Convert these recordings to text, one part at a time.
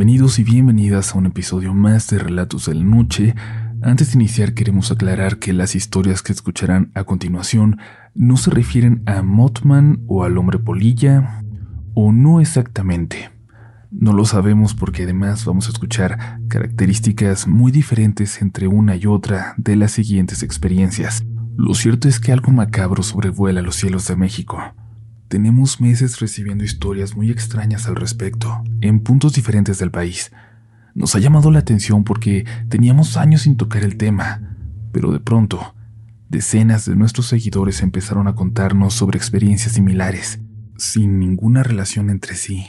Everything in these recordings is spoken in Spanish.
Bienvenidos y bienvenidas a un episodio más de Relatos de la Noche. Antes de iniciar queremos aclarar que las historias que escucharán a continuación no se refieren a Mothman o al hombre polilla, o no exactamente. No lo sabemos porque además vamos a escuchar características muy diferentes entre una y otra de las siguientes experiencias. Lo cierto es que algo macabro sobrevuela los cielos de México. Tenemos meses recibiendo historias muy extrañas al respecto, en puntos diferentes del país. Nos ha llamado la atención porque teníamos años sin tocar el tema, pero de pronto, decenas de nuestros seguidores empezaron a contarnos sobre experiencias similares, sin ninguna relación entre sí.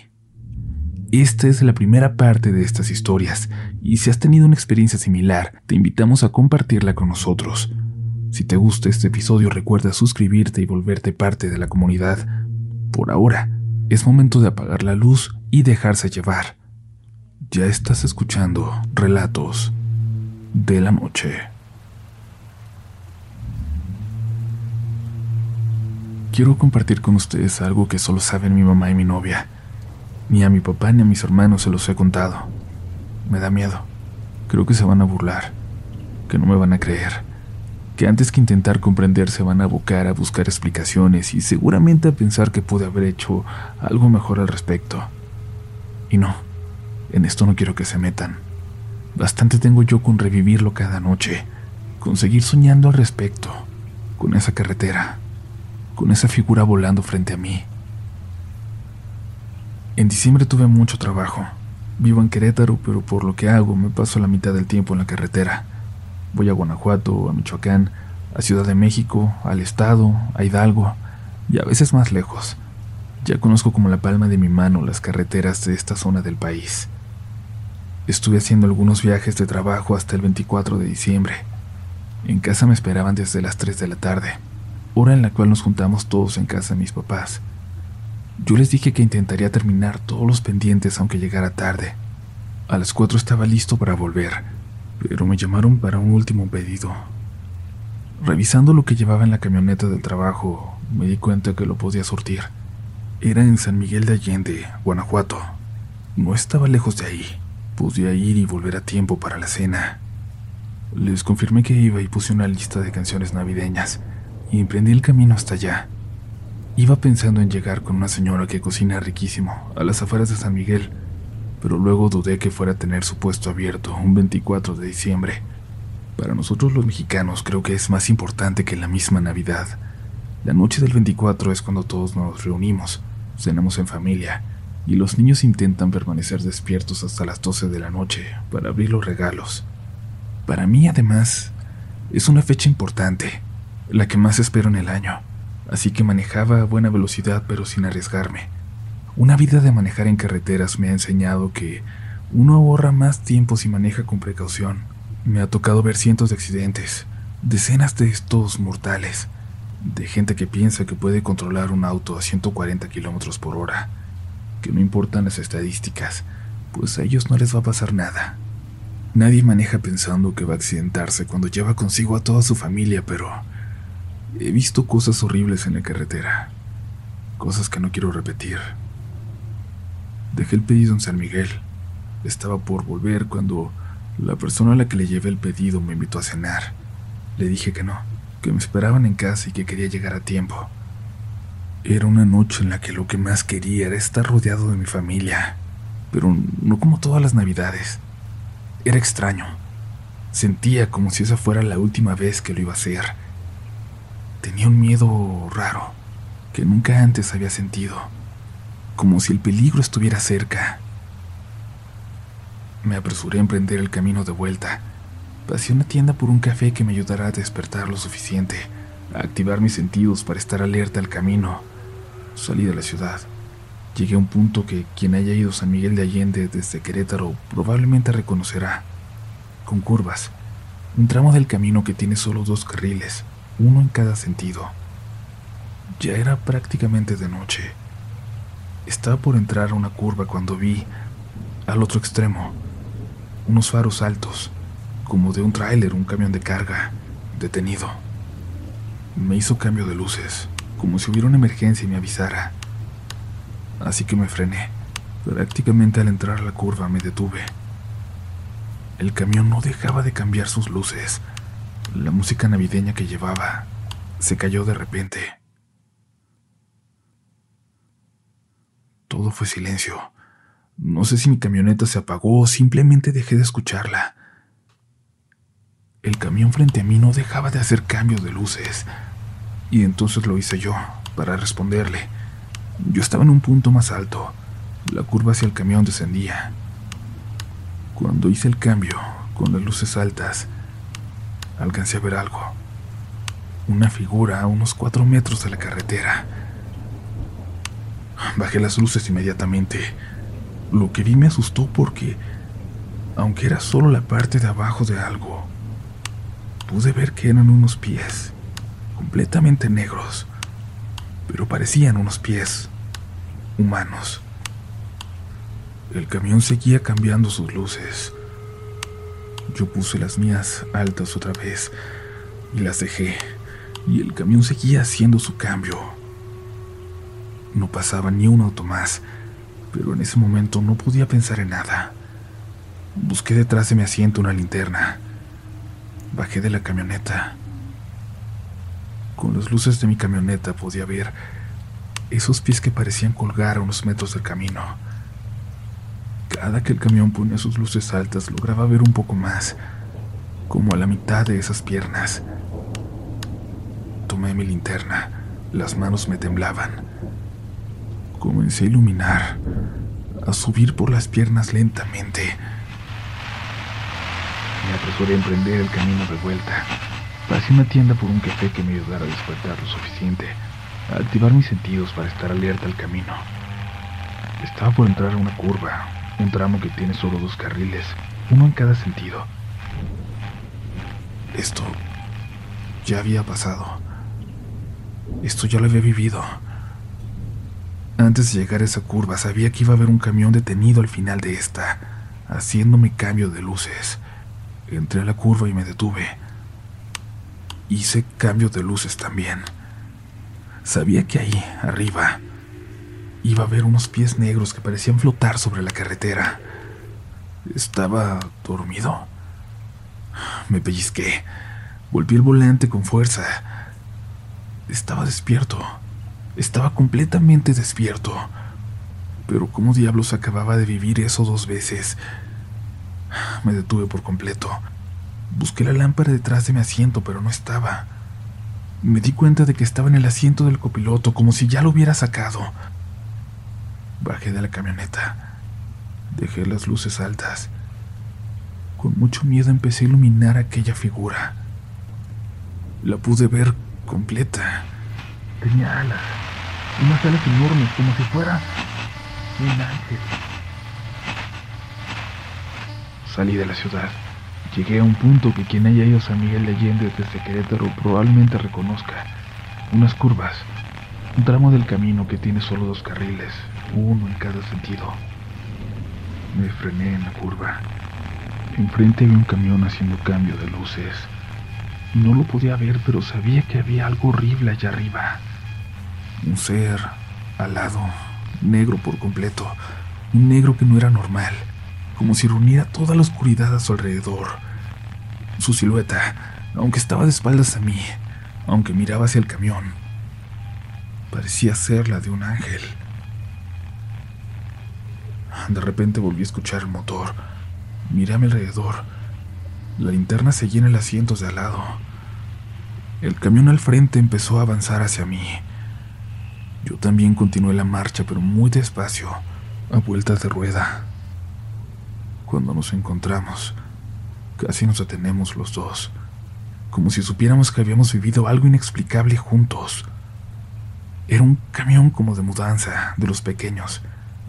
Esta es la primera parte de estas historias, y si has tenido una experiencia similar, te invitamos a compartirla con nosotros. Si te gusta este episodio, recuerda suscribirte y volverte parte de la comunidad por ahora, es momento de apagar la luz y dejarse llevar. Ya estás escuchando relatos de la noche. Quiero compartir con ustedes algo que solo saben mi mamá y mi novia. Ni a mi papá ni a mis hermanos se los he contado. Me da miedo. Creo que se van a burlar, que no me van a creer que antes que intentar comprender se van a abocar a buscar explicaciones y seguramente a pensar que pude haber hecho algo mejor al respecto. Y no, en esto no quiero que se metan. Bastante tengo yo con revivirlo cada noche, con seguir soñando al respecto, con esa carretera, con esa figura volando frente a mí. En diciembre tuve mucho trabajo. Vivo en Querétaro, pero por lo que hago me paso la mitad del tiempo en la carretera. Voy a Guanajuato, a Michoacán, a Ciudad de México, al Estado, a Hidalgo y a veces más lejos. Ya conozco como la palma de mi mano las carreteras de esta zona del país. Estuve haciendo algunos viajes de trabajo hasta el 24 de diciembre. En casa me esperaban desde las 3 de la tarde, hora en la cual nos juntamos todos en casa de mis papás. Yo les dije que intentaría terminar todos los pendientes aunque llegara tarde. A las 4 estaba listo para volver pero me llamaron para un último pedido. Revisando lo que llevaba en la camioneta del trabajo, me di cuenta que lo podía surtir. Era en San Miguel de Allende, Guanajuato. No estaba lejos de ahí. Podía ir y volver a tiempo para la cena. Les confirmé que iba y puse una lista de canciones navideñas y emprendí el camino hasta allá. Iba pensando en llegar con una señora que cocina riquísimo a las afueras de San Miguel pero luego dudé que fuera a tener su puesto abierto un 24 de diciembre. Para nosotros los mexicanos creo que es más importante que la misma Navidad. La noche del 24 es cuando todos nos reunimos, cenamos en familia, y los niños intentan permanecer despiertos hasta las 12 de la noche para abrir los regalos. Para mí, además, es una fecha importante, la que más espero en el año, así que manejaba a buena velocidad pero sin arriesgarme. Una vida de manejar en carreteras me ha enseñado que uno ahorra más tiempo si maneja con precaución. Me ha tocado ver cientos de accidentes, decenas de estos mortales, de gente que piensa que puede controlar un auto a 140 kilómetros por hora, que no importan las estadísticas, pues a ellos no les va a pasar nada. Nadie maneja pensando que va a accidentarse cuando lleva consigo a toda su familia, pero he visto cosas horribles en la carretera, cosas que no quiero repetir. Dejé el pedido en San Miguel. Estaba por volver cuando la persona a la que le llevé el pedido me invitó a cenar. Le dije que no, que me esperaban en casa y que quería llegar a tiempo. Era una noche en la que lo que más quería era estar rodeado de mi familia, pero no como todas las navidades. Era extraño. Sentía como si esa fuera la última vez que lo iba a hacer. Tenía un miedo raro que nunca antes había sentido como si el peligro estuviera cerca. Me apresuré a emprender el camino de vuelta. Pasé una tienda por un café que me ayudara a despertar lo suficiente, a activar mis sentidos para estar alerta al camino. Salí de la ciudad. Llegué a un punto que quien haya ido a San Miguel de Allende desde Querétaro probablemente reconocerá. Con curvas. Un tramo del camino que tiene solo dos carriles, uno en cada sentido. Ya era prácticamente de noche. Estaba por entrar a una curva cuando vi, al otro extremo, unos faros altos, como de un tráiler, un camión de carga, detenido. Me hizo cambio de luces, como si hubiera una emergencia y me avisara. Así que me frené. Prácticamente al entrar a la curva me detuve. El camión no dejaba de cambiar sus luces. La música navideña que llevaba se cayó de repente. Todo fue silencio. No sé si mi camioneta se apagó o simplemente dejé de escucharla. El camión frente a mí no dejaba de hacer cambios de luces. Y entonces lo hice yo, para responderle. Yo estaba en un punto más alto. La curva hacia el camión descendía. Cuando hice el cambio, con las luces altas, alcancé a ver algo. Una figura a unos cuatro metros de la carretera. Bajé las luces inmediatamente. Lo que vi me asustó porque, aunque era solo la parte de abajo de algo, pude ver que eran unos pies, completamente negros, pero parecían unos pies humanos. El camión seguía cambiando sus luces. Yo puse las mías altas otra vez y las dejé, y el camión seguía haciendo su cambio. No pasaba ni un auto más, pero en ese momento no podía pensar en nada. Busqué detrás de mi asiento una linterna Bajé de la camioneta. Con las luces de mi camioneta podía ver esos pies que parecían colgar a unos metros del camino. Cada que el camión ponía sus luces altas lograba ver un poco más, como a la mitad de esas piernas. Tomé mi linterna, las manos me temblaban. Comencé a iluminar, a subir por las piernas lentamente me apresuré a emprender el camino de vuelta. Pasé una tienda por un café que me ayudara a despertar lo suficiente, a activar mis sentidos para estar alerta al camino. Estaba por entrar a una curva, un tramo que tiene solo dos carriles, uno en cada sentido. Esto ya había pasado. Esto ya lo había vivido. Antes de llegar a esa curva sabía que iba a haber un camión detenido al final de esta, haciéndome cambio de luces. Entré a la curva y me detuve. Hice cambio de luces también. Sabía que ahí, arriba, iba a haber unos pies negros que parecían flotar sobre la carretera. ¿Estaba dormido? Me pellizqué. Volví el volante con fuerza. Estaba despierto. Estaba completamente despierto. Pero ¿cómo diablos acababa de vivir eso dos veces? Me detuve por completo. Busqué la lámpara detrás de mi asiento, pero no estaba. Me di cuenta de que estaba en el asiento del copiloto, como si ya lo hubiera sacado. Bajé de la camioneta. Dejé las luces altas. Con mucho miedo empecé a iluminar aquella figura. La pude ver completa. Tenía alas, unas alas enormes, como si fuera un ángel. Salí de la ciudad. Llegué a un punto que quien haya ido a San Miguel de Allende desde Querétaro probablemente reconozca. Unas curvas. Un tramo del camino que tiene solo dos carriles, uno en cada sentido. Me frené en la curva. Enfrente había un camión haciendo cambio de luces. No lo podía ver, pero sabía que había algo horrible allá arriba. Un ser alado, negro por completo. Un negro que no era normal como si reuniera toda la oscuridad a su alrededor. Su silueta, aunque estaba de espaldas a mí, aunque miraba hacia el camión, parecía ser la de un ángel. De repente volví a escuchar el motor. Miré a mi alrededor. La linterna seguía en el asiento de al lado. El camión al frente empezó a avanzar hacia mí. Yo también continué la marcha, pero muy despacio, a vueltas de rueda. Cuando nos encontramos, casi nos detenemos los dos, como si supiéramos que habíamos vivido algo inexplicable juntos. Era un camión como de mudanza, de los pequeños,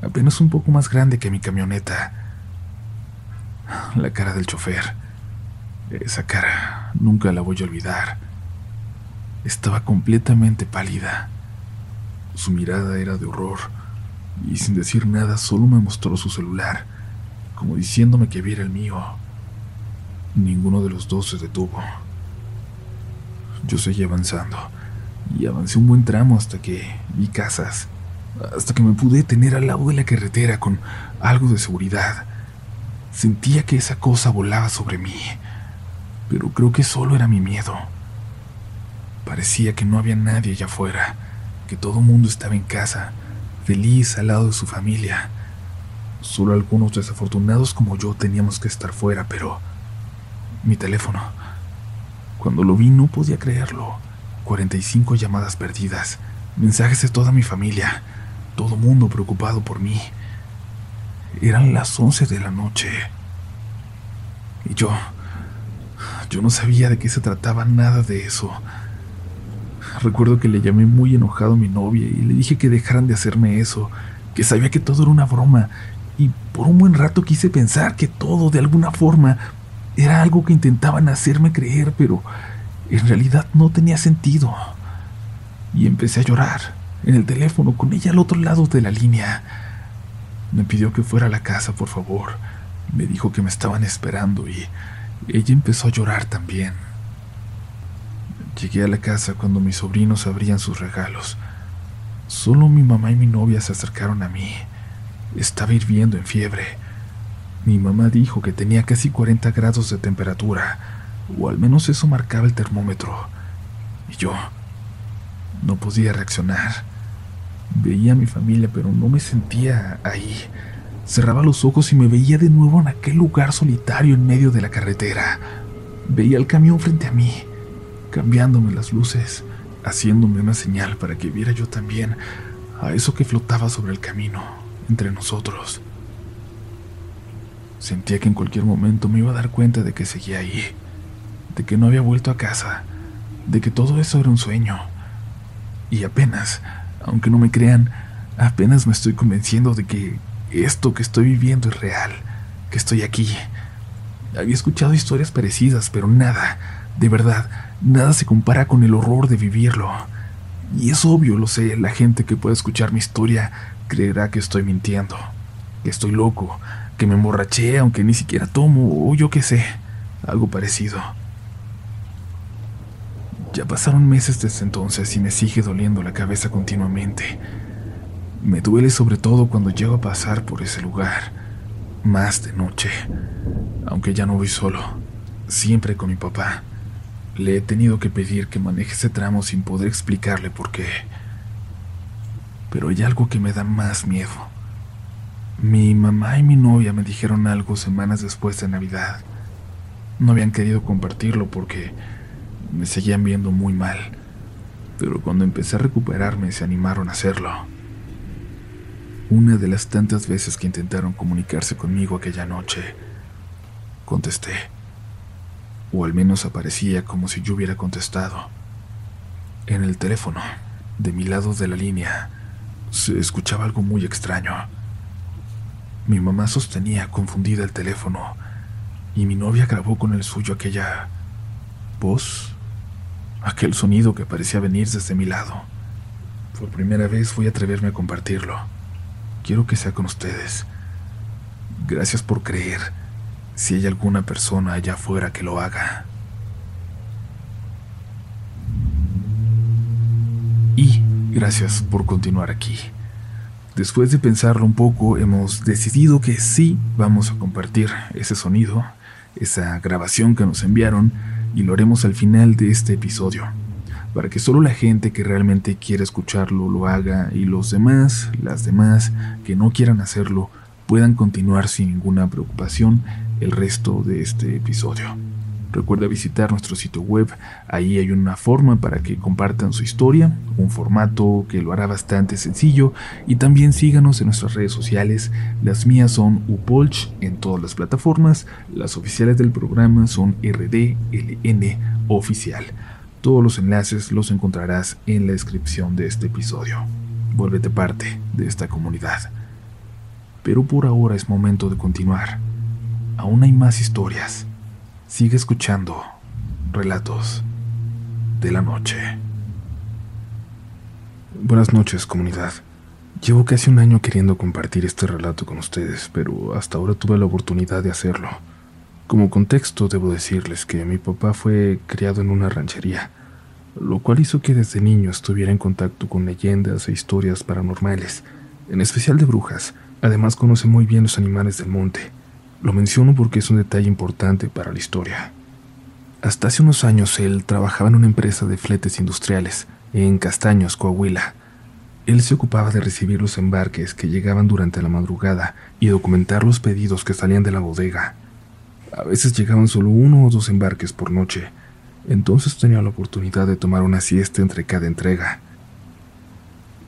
apenas un poco más grande que mi camioneta. La cara del chofer, esa cara, nunca la voy a olvidar. Estaba completamente pálida. Su mirada era de horror, y sin decir nada solo me mostró su celular como diciéndome que viera el mío. Ninguno de los dos se detuvo. Yo seguí avanzando y avancé un buen tramo hasta que vi casas, hasta que me pude tener al lado de la carretera con algo de seguridad. Sentía que esa cosa volaba sobre mí, pero creo que solo era mi miedo. Parecía que no había nadie allá afuera, que todo el mundo estaba en casa, feliz al lado de su familia. Solo algunos desafortunados como yo teníamos que estar fuera, pero... Mi teléfono. Cuando lo vi no podía creerlo. 45 llamadas perdidas, mensajes de toda mi familia, todo mundo preocupado por mí. Eran las 11 de la noche. Y yo... Yo no sabía de qué se trataba nada de eso. Recuerdo que le llamé muy enojado a mi novia y le dije que dejaran de hacerme eso, que sabía que todo era una broma y por un buen rato quise pensar que todo, de alguna forma, era algo que intentaban hacerme creer, pero en realidad no tenía sentido. Y empecé a llorar, en el teléfono, con ella al otro lado de la línea. Me pidió que fuera a la casa, por favor. Me dijo que me estaban esperando y ella empezó a llorar también. Llegué a la casa cuando mis sobrinos abrían sus regalos. Solo mi mamá y mi novia se acercaron a mí. Estaba hirviendo en fiebre. Mi mamá dijo que tenía casi 40 grados de temperatura, o al menos eso marcaba el termómetro. Y yo no podía reaccionar. Veía a mi familia, pero no me sentía ahí. Cerraba los ojos y me veía de nuevo en aquel lugar solitario en medio de la carretera. Veía el camión frente a mí, cambiándome las luces, haciéndome una señal para que viera yo también a eso que flotaba sobre el camino entre nosotros. Sentía que en cualquier momento me iba a dar cuenta de que seguía ahí, de que no había vuelto a casa, de que todo eso era un sueño. Y apenas, aunque no me crean, apenas me estoy convenciendo de que esto que estoy viviendo es real, que estoy aquí. Había escuchado historias parecidas, pero nada, de verdad, nada se compara con el horror de vivirlo. Y es obvio, lo sé, la gente que puede escuchar mi historia creerá que estoy mintiendo, que estoy loco, que me emborraché aunque ni siquiera tomo, o yo qué sé, algo parecido. Ya pasaron meses desde entonces y me sigue doliendo la cabeza continuamente. Me duele sobre todo cuando llego a pasar por ese lugar, más de noche, aunque ya no voy solo, siempre con mi papá. Le he tenido que pedir que maneje ese tramo sin poder explicarle por qué. Pero hay algo que me da más miedo. Mi mamá y mi novia me dijeron algo semanas después de Navidad. No habían querido compartirlo porque me seguían viendo muy mal, pero cuando empecé a recuperarme se animaron a hacerlo. Una de las tantas veces que intentaron comunicarse conmigo aquella noche, contesté, o al menos aparecía como si yo hubiera contestado. En el teléfono, de mi lado de la línea, se escuchaba algo muy extraño. Mi mamá sostenía confundida el teléfono y mi novia grabó con el suyo aquella voz, aquel sonido que parecía venir desde mi lado. Por primera vez voy a atreverme a compartirlo. Quiero que sea con ustedes. Gracias por creer, si hay alguna persona allá afuera que lo haga. Y Gracias por continuar aquí. Después de pensarlo un poco, hemos decidido que sí vamos a compartir ese sonido, esa grabación que nos enviaron, y lo haremos al final de este episodio, para que solo la gente que realmente quiera escucharlo lo haga y los demás, las demás que no quieran hacerlo, puedan continuar sin ninguna preocupación el resto de este episodio. Recuerda visitar nuestro sitio web, ahí hay una forma para que compartan su historia, un formato que lo hará bastante sencillo y también síganos en nuestras redes sociales, las mías son Upolch en todas las plataformas, las oficiales del programa son RDLN oficial. Todos los enlaces los encontrarás en la descripción de este episodio. Vuélvete parte de esta comunidad. Pero por ahora es momento de continuar. Aún hay más historias Sigue escuchando relatos de la noche. Buenas noches, comunidad. Llevo casi un año queriendo compartir este relato con ustedes, pero hasta ahora tuve la oportunidad de hacerlo. Como contexto, debo decirles que mi papá fue criado en una ranchería. lo cual hizo que desde niño estuviera en contacto con leyendas e historias paranormales, en especial de brujas. Además conoce muy bien los animales del monte. Lo menciono porque es un detalle importante para la historia. Hasta hace unos años él trabajaba en una empresa de fletes industriales, en Castaños, Coahuila. Él se ocupaba de recibir los embarques que llegaban durante la madrugada y documentar los pedidos que salían de la bodega. A veces llegaban solo uno o dos embarques por noche, entonces tenía la oportunidad de tomar una siesta entre cada entrega.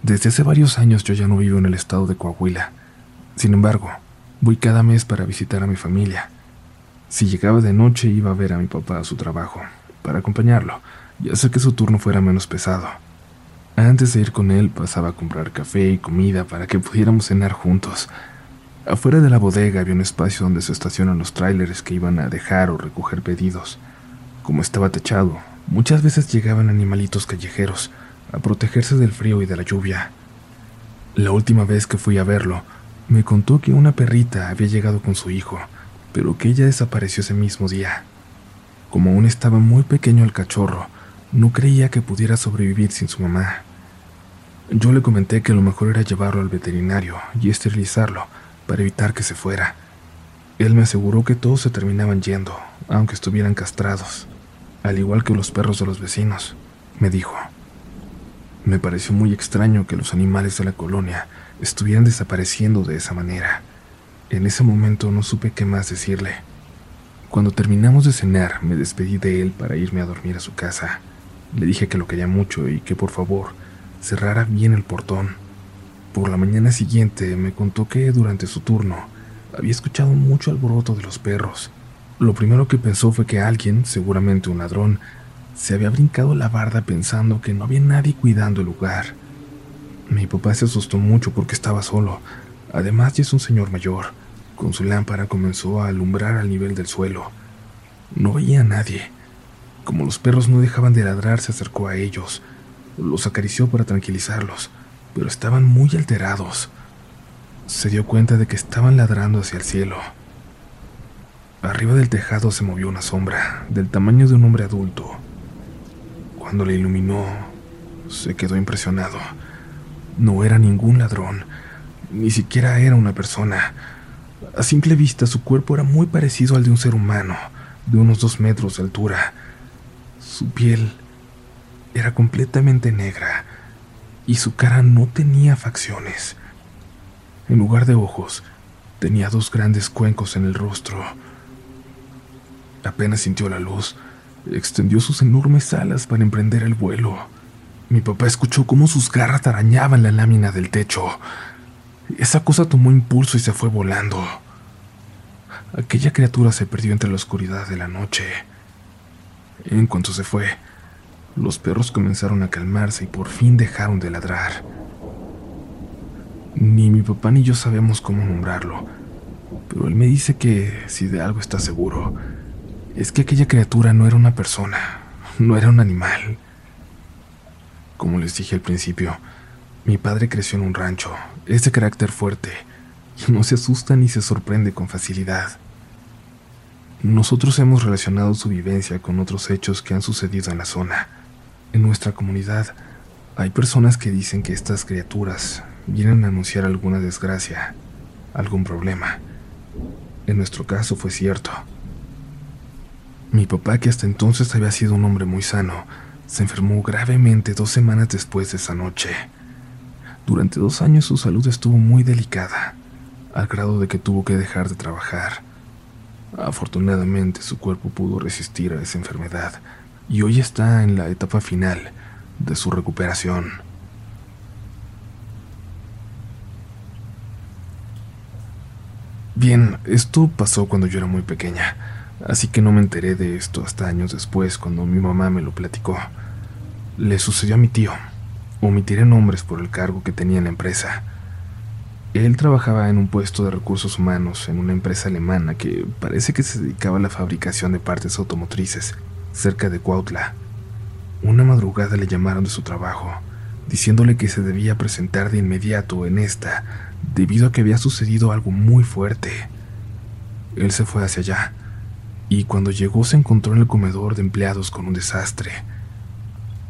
Desde hace varios años yo ya no vivo en el estado de Coahuila. Sin embargo, voy cada mes para visitar a mi familia. Si llegaba de noche iba a ver a mi papá a su trabajo, para acompañarlo, y hacer que su turno fuera menos pesado. Antes de ir con él pasaba a comprar café y comida para que pudiéramos cenar juntos. Afuera de la bodega había un espacio donde se estacionan los tráileres que iban a dejar o recoger pedidos. Como estaba techado, muchas veces llegaban animalitos callejeros a protegerse del frío y de la lluvia. La última vez que fui a verlo, me contó que una perrita había llegado con su hijo, pero que ella desapareció ese mismo día. Como aún estaba muy pequeño el cachorro, no creía que pudiera sobrevivir sin su mamá. Yo le comenté que lo mejor era llevarlo al veterinario y esterilizarlo para evitar que se fuera. Él me aseguró que todos se terminaban yendo, aunque estuvieran castrados, al igual que los perros de los vecinos, me dijo. Me pareció muy extraño que los animales de la colonia estuvieran desapareciendo de esa manera. En ese momento no supe qué más decirle. Cuando terminamos de cenar, me despedí de él para irme a dormir a su casa. Le dije que lo quería mucho y que por favor cerrara bien el portón. Por la mañana siguiente me contó que durante su turno había escuchado mucho alboroto de los perros. Lo primero que pensó fue que alguien, seguramente un ladrón, se había brincado la barda pensando que no había nadie cuidando el lugar. Mi papá se asustó mucho porque estaba solo. Además ya es un señor mayor. Con su lámpara comenzó a alumbrar al nivel del suelo. No veía a nadie. Como los perros no dejaban de ladrar, se acercó a ellos. Los acarició para tranquilizarlos, pero estaban muy alterados. Se dio cuenta de que estaban ladrando hacia el cielo. Arriba del tejado se movió una sombra, del tamaño de un hombre adulto. Cuando le iluminó, se quedó impresionado. No era ningún ladrón, ni siquiera era una persona. A simple vista su cuerpo era muy parecido al de un ser humano, de unos dos metros de altura. Su piel era completamente negra y su cara no tenía facciones. En lugar de ojos, tenía dos grandes cuencos en el rostro. Apenas sintió la luz, extendió sus enormes alas para emprender el vuelo. Mi papá escuchó cómo sus garras arañaban la lámina del techo. Esa cosa tomó impulso y se fue volando. Aquella criatura se perdió entre la oscuridad de la noche. En cuanto se fue, los perros comenzaron a calmarse y por fin dejaron de ladrar. Ni mi papá ni yo sabemos cómo nombrarlo, pero él me dice que si de algo está seguro, es que aquella criatura no era una persona, no era un animal. Como les dije al principio, mi padre creció en un rancho, es de carácter fuerte, y no se asusta ni se sorprende con facilidad. Nosotros hemos relacionado su vivencia con otros hechos que han sucedido en la zona. En nuestra comunidad hay personas que dicen que estas criaturas vienen a anunciar alguna desgracia, algún problema. En nuestro caso fue cierto. Mi papá, que hasta entonces había sido un hombre muy sano, se enfermó gravemente dos semanas después de esa noche. Durante dos años su salud estuvo muy delicada, al grado de que tuvo que dejar de trabajar. Afortunadamente su cuerpo pudo resistir a esa enfermedad y hoy está en la etapa final de su recuperación. Bien, esto pasó cuando yo era muy pequeña, así que no me enteré de esto hasta años después cuando mi mamá me lo platicó. Le sucedió a mi tío. Omitiré nombres por el cargo que tenía en la empresa. Él trabajaba en un puesto de recursos humanos en una empresa alemana que parece que se dedicaba a la fabricación de partes automotrices, cerca de Cuautla. Una madrugada le llamaron de su trabajo, diciéndole que se debía presentar de inmediato en esta, debido a que había sucedido algo muy fuerte. Él se fue hacia allá, y cuando llegó se encontró en el comedor de empleados con un desastre.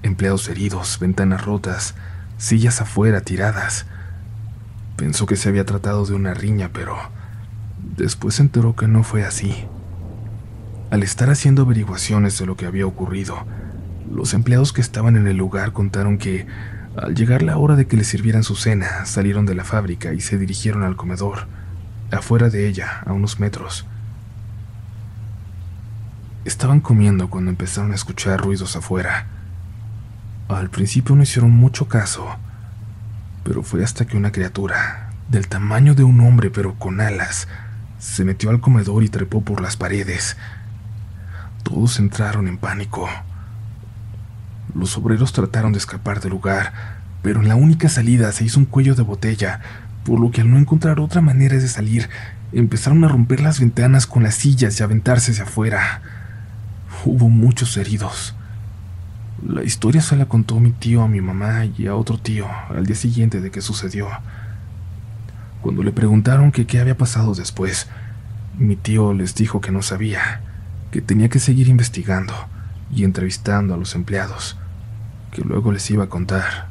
empleados heridos, ventanas rotas, sillas afuera tiradas. Pensó que se había tratado de una riña, pero después se enteró que no fue así. Al estar haciendo averiguaciones de lo que había ocurrido, los empleados que estaban en el lugar contaron que, al llegar la hora de que les sirvieran su cena, salieron de la fábrica y se dirigieron al comedor, afuera de ella, a unos metros. Estaban comiendo cuando empezaron a escuchar ruidos afuera. Al principio no hicieron mucho caso, pero fue hasta que una criatura, del tamaño de un hombre pero con alas, se metió al comedor y trepó por las paredes. Todos entraron en pánico. Los obreros trataron de escapar del lugar, pero en la única salida se hizo un cuello de botella, por lo que al no encontrar otra manera de salir, empezaron a romper las ventanas con las sillas y aventarse hacia afuera. Hubo muchos heridos. La historia se la contó mi tío a mi mamá y a otro tío al día siguiente de que sucedió. Cuando le preguntaron qué había pasado después, mi tío les dijo que no sabía, que tenía que seguir investigando y entrevistando a los empleados, que luego les iba a contar.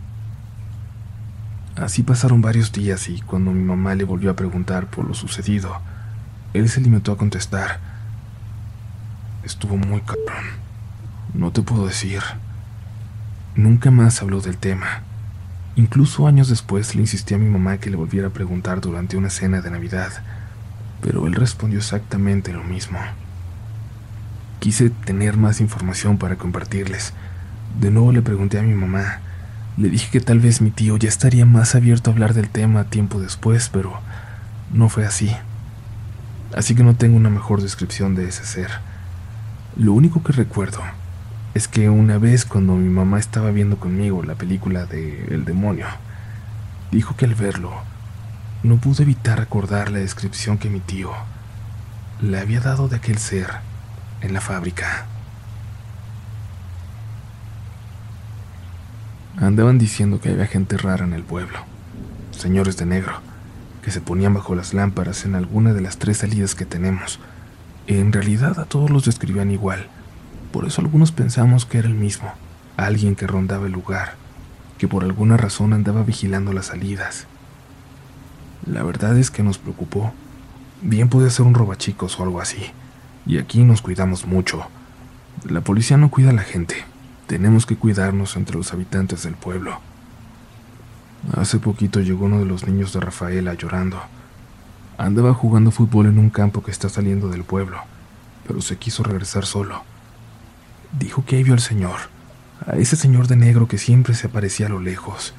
Así pasaron varios días y cuando mi mamá le volvió a preguntar por lo sucedido, él se limitó a contestar, estuvo muy cabrón, no te puedo decir. Nunca más habló del tema. Incluso años después le insistí a mi mamá que le volviera a preguntar durante una cena de Navidad, pero él respondió exactamente lo mismo. Quise tener más información para compartirles. De nuevo le pregunté a mi mamá. Le dije que tal vez mi tío ya estaría más abierto a hablar del tema tiempo después, pero no fue así. Así que no tengo una mejor descripción de ese ser. Lo único que recuerdo es que una vez cuando mi mamá estaba viendo conmigo la película de El demonio, dijo que al verlo no pudo evitar recordar la descripción que mi tío le había dado de aquel ser en la fábrica. Andaban diciendo que había gente rara en el pueblo, señores de negro, que se ponían bajo las lámparas en alguna de las tres salidas que tenemos. En realidad a todos los describían igual por eso algunos pensamos que era el mismo, alguien que rondaba el lugar, que por alguna razón andaba vigilando las salidas. La verdad es que nos preocupó. Bien podía ser un robachicos o algo así. Y aquí nos cuidamos mucho. La policía no cuida a la gente. Tenemos que cuidarnos entre los habitantes del pueblo. Hace poquito llegó uno de los niños de Rafaela llorando. Andaba jugando fútbol en un campo que está saliendo del pueblo, pero se quiso regresar solo. Dijo que ahí vio al señor, a ese señor de negro que siempre se aparecía a lo lejos.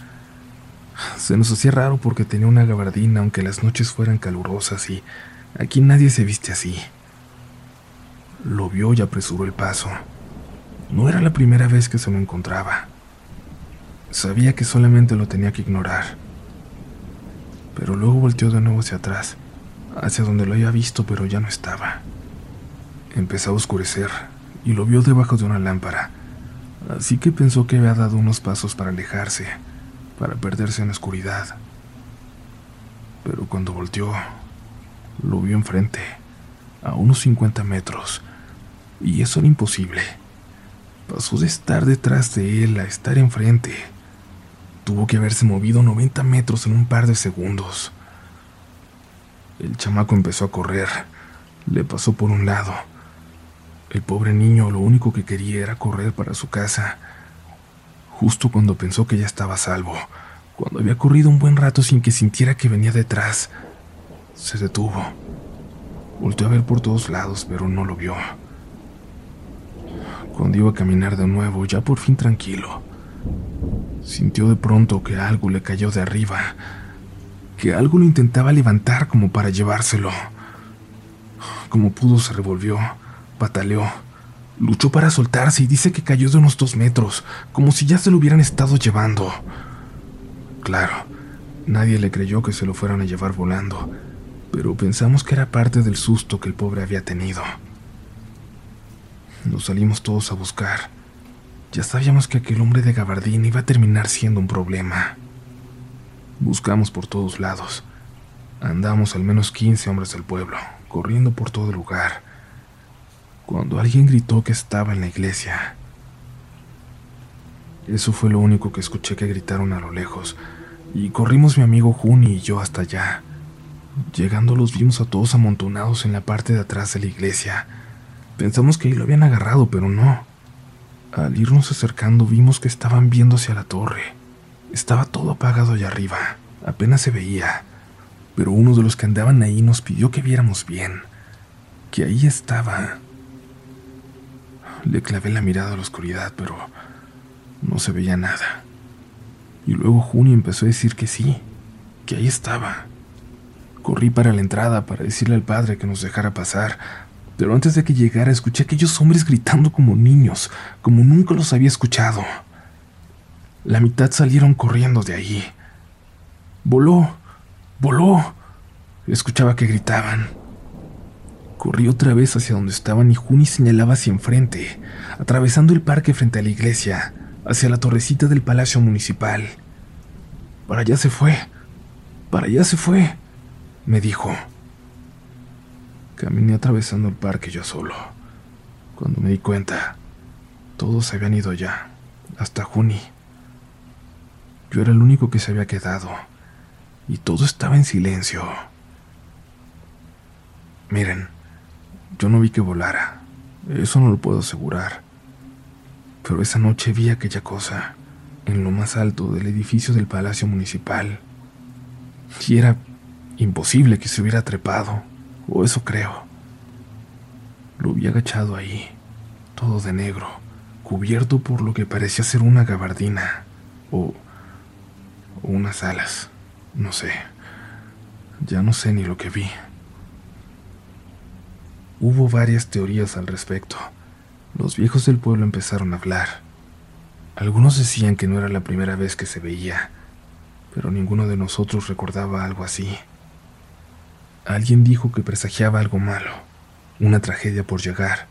Se nos hacía raro porque tenía una gabardina aunque las noches fueran calurosas y aquí nadie se viste así. Lo vio y apresuró el paso. No era la primera vez que se lo encontraba. Sabía que solamente lo tenía que ignorar. Pero luego volteó de nuevo hacia atrás, hacia donde lo había visto pero ya no estaba. Empezó a oscurecer y lo vio debajo de una lámpara, así que pensó que había dado unos pasos para alejarse, para perderse en la oscuridad. Pero cuando volteó, lo vio enfrente, a unos 50 metros, y eso era imposible. Pasó de estar detrás de él a estar enfrente. Tuvo que haberse movido 90 metros en un par de segundos. El chamaco empezó a correr. Le pasó por un lado el pobre niño lo único que quería era correr para su casa. Justo cuando pensó que ya estaba salvo, cuando había corrido un buen rato sin que sintiera que venía detrás, se detuvo. Volteó a ver por todos lados, pero no lo vio. Cuando iba a caminar de nuevo, ya por fin tranquilo, sintió de pronto que algo le cayó de arriba, que algo lo intentaba levantar como para llevárselo. Como pudo se revolvió Pataleó. Luchó para soltarse y dice que cayó de unos dos metros, como si ya se lo hubieran estado llevando. Claro, nadie le creyó que se lo fueran a llevar volando, pero pensamos que era parte del susto que el pobre había tenido. Nos salimos todos a buscar. Ya sabíamos que aquel hombre de gabardín iba a terminar siendo un problema. Buscamos por todos lados. Andamos al menos 15 hombres del pueblo, corriendo por todo el lugar cuando alguien gritó que estaba en la iglesia. Eso fue lo único que escuché que gritaron a lo lejos, y corrimos mi amigo Juni y yo hasta allá. Llegando los vimos a todos amontonados en la parte de atrás de la iglesia. Pensamos que ahí lo habían agarrado, pero no. Al irnos acercando vimos que estaban viendo hacia la torre. Estaba todo apagado allá arriba, apenas se veía, pero uno de los que andaban ahí nos pidió que viéramos bien, que ahí estaba. Le clavé la mirada a la oscuridad, pero no se veía nada. Y luego Juni empezó a decir que sí, que ahí estaba. Corrí para la entrada para decirle al padre que nos dejara pasar, pero antes de que llegara escuché a aquellos hombres gritando como niños, como nunca los había escuchado. La mitad salieron corriendo de ahí. Voló, voló. Escuchaba que gritaban. Corrí otra vez hacia donde estaban y Juni señalaba hacia enfrente, atravesando el parque frente a la iglesia, hacia la torrecita del palacio municipal. Para allá se fue, para allá se fue, me dijo. Caminé atravesando el parque yo solo. Cuando me di cuenta, todos habían ido ya, hasta Juni. Yo era el único que se había quedado, y todo estaba en silencio. Miren, yo no vi que volara, eso no lo puedo asegurar, pero esa noche vi aquella cosa en lo más alto del edificio del Palacio Municipal, y era imposible que se hubiera trepado o eso creo. Lo vi agachado ahí, todo de negro, cubierto por lo que parecía ser una gabardina o, unas alas, no sé. Ya no sé ni lo que vi. Hubo varias teorías al respecto. Los viejos del pueblo empezaron a hablar. Algunos decían que no era la primera vez que se veía, pero ninguno de nosotros recordaba algo así. Alguien dijo que presagiaba algo malo, una tragedia por llegar.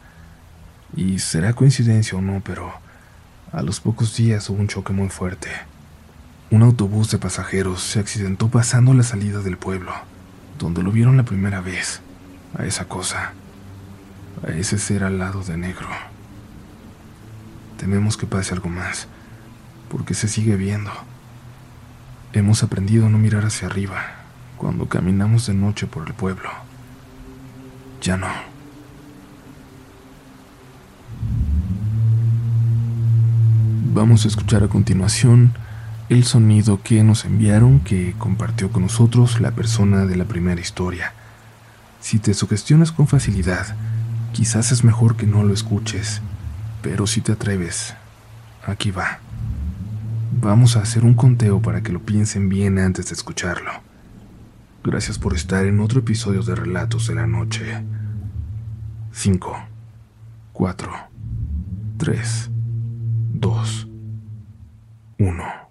Y será coincidencia o no, pero a los pocos días hubo un choque muy fuerte. Un autobús de pasajeros se accidentó pasando la salida del pueblo, donde lo vieron la primera vez, a esa cosa, a ese ser al lado de negro. Tememos que pase algo más, porque se sigue viendo. Hemos aprendido a no mirar hacia arriba, cuando caminamos de noche por el pueblo. Ya no. Vamos a escuchar a continuación el sonido que nos enviaron que compartió con nosotros la persona de la primera historia. Si te sugestionas con facilidad, quizás es mejor que no lo escuches, pero si te atreves, aquí va. Vamos a hacer un conteo para que lo piensen bien antes de escucharlo. Gracias por estar en otro episodio de Relatos de la Noche. 5, 4, 3, 2, 1.